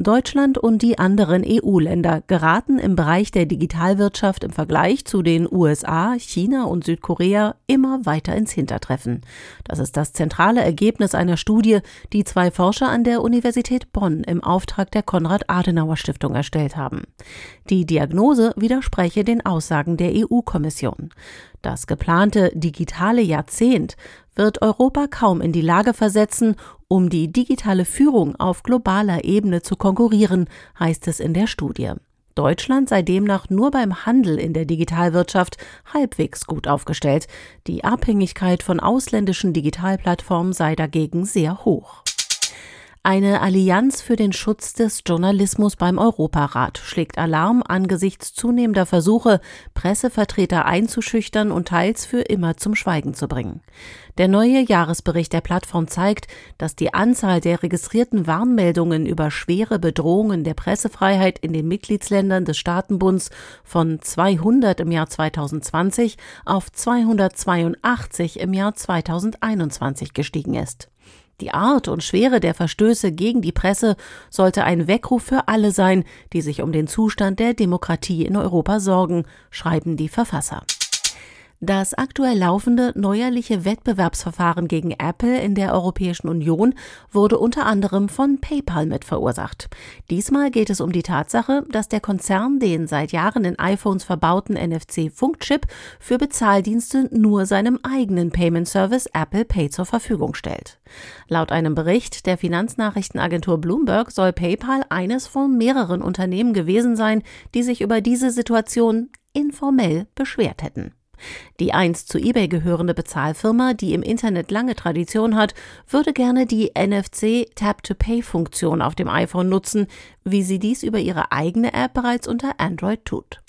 Deutschland und die anderen EU-Länder geraten im Bereich der Digitalwirtschaft im Vergleich zu den USA, China und Südkorea immer weiter ins Hintertreffen. Das ist das zentrale Ergebnis einer Studie, die zwei Forscher an der Universität Bonn im Auftrag der Konrad-Adenauer-Stiftung erstellt haben. Die Diagnose widerspreche den Aussagen der EU-Kommission. Das geplante digitale Jahrzehnt wird Europa kaum in die Lage versetzen, um die digitale Führung auf globaler Ebene zu konkurrieren, heißt es in der Studie. Deutschland sei demnach nur beim Handel in der Digitalwirtschaft halbwegs gut aufgestellt. Die Abhängigkeit von ausländischen Digitalplattformen sei dagegen sehr hoch. Eine Allianz für den Schutz des Journalismus beim Europarat schlägt Alarm angesichts zunehmender Versuche, Pressevertreter einzuschüchtern und teils für immer zum Schweigen zu bringen. Der neue Jahresbericht der Plattform zeigt, dass die Anzahl der registrierten Warnmeldungen über schwere Bedrohungen der Pressefreiheit in den Mitgliedsländern des Staatenbunds von 200 im Jahr 2020 auf 282 im Jahr 2021 gestiegen ist. Die Art und Schwere der Verstöße gegen die Presse sollte ein Weckruf für alle sein, die sich um den Zustand der Demokratie in Europa sorgen, schreiben die Verfasser. Das aktuell laufende neuerliche Wettbewerbsverfahren gegen Apple in der Europäischen Union wurde unter anderem von PayPal mit verursacht. Diesmal geht es um die Tatsache, dass der Konzern den seit Jahren in iPhones verbauten NFC-Funkchip für Bezahldienste nur seinem eigenen Payment Service Apple Pay zur Verfügung stellt. Laut einem Bericht der Finanznachrichtenagentur Bloomberg soll PayPal eines von mehreren Unternehmen gewesen sein, die sich über diese Situation informell beschwert hätten. Die einst zu eBay gehörende Bezahlfirma, die im Internet lange Tradition hat, würde gerne die NFC Tap-to-Pay-Funktion auf dem iPhone nutzen, wie sie dies über ihre eigene App bereits unter Android tut.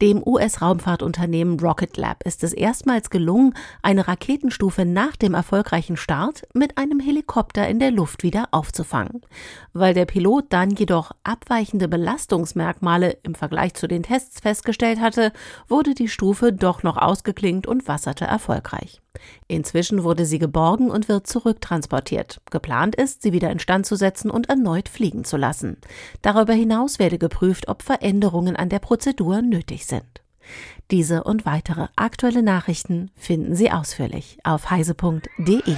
Dem US-Raumfahrtunternehmen Rocket Lab ist es erstmals gelungen, eine Raketenstufe nach dem erfolgreichen Start mit einem Helikopter in der Luft wieder aufzufangen. Weil der Pilot dann jedoch abweichende Belastungsmerkmale im Vergleich zu den Tests festgestellt hatte, wurde die Stufe doch noch ausgeklingt und wasserte erfolgreich. Inzwischen wurde sie geborgen und wird zurücktransportiert. Geplant ist, sie wieder instand zu setzen und erneut fliegen zu lassen. Darüber hinaus werde geprüft, ob Veränderungen an der Prozedur nötig sind. Diese und weitere aktuelle Nachrichten finden Sie ausführlich auf heise.de.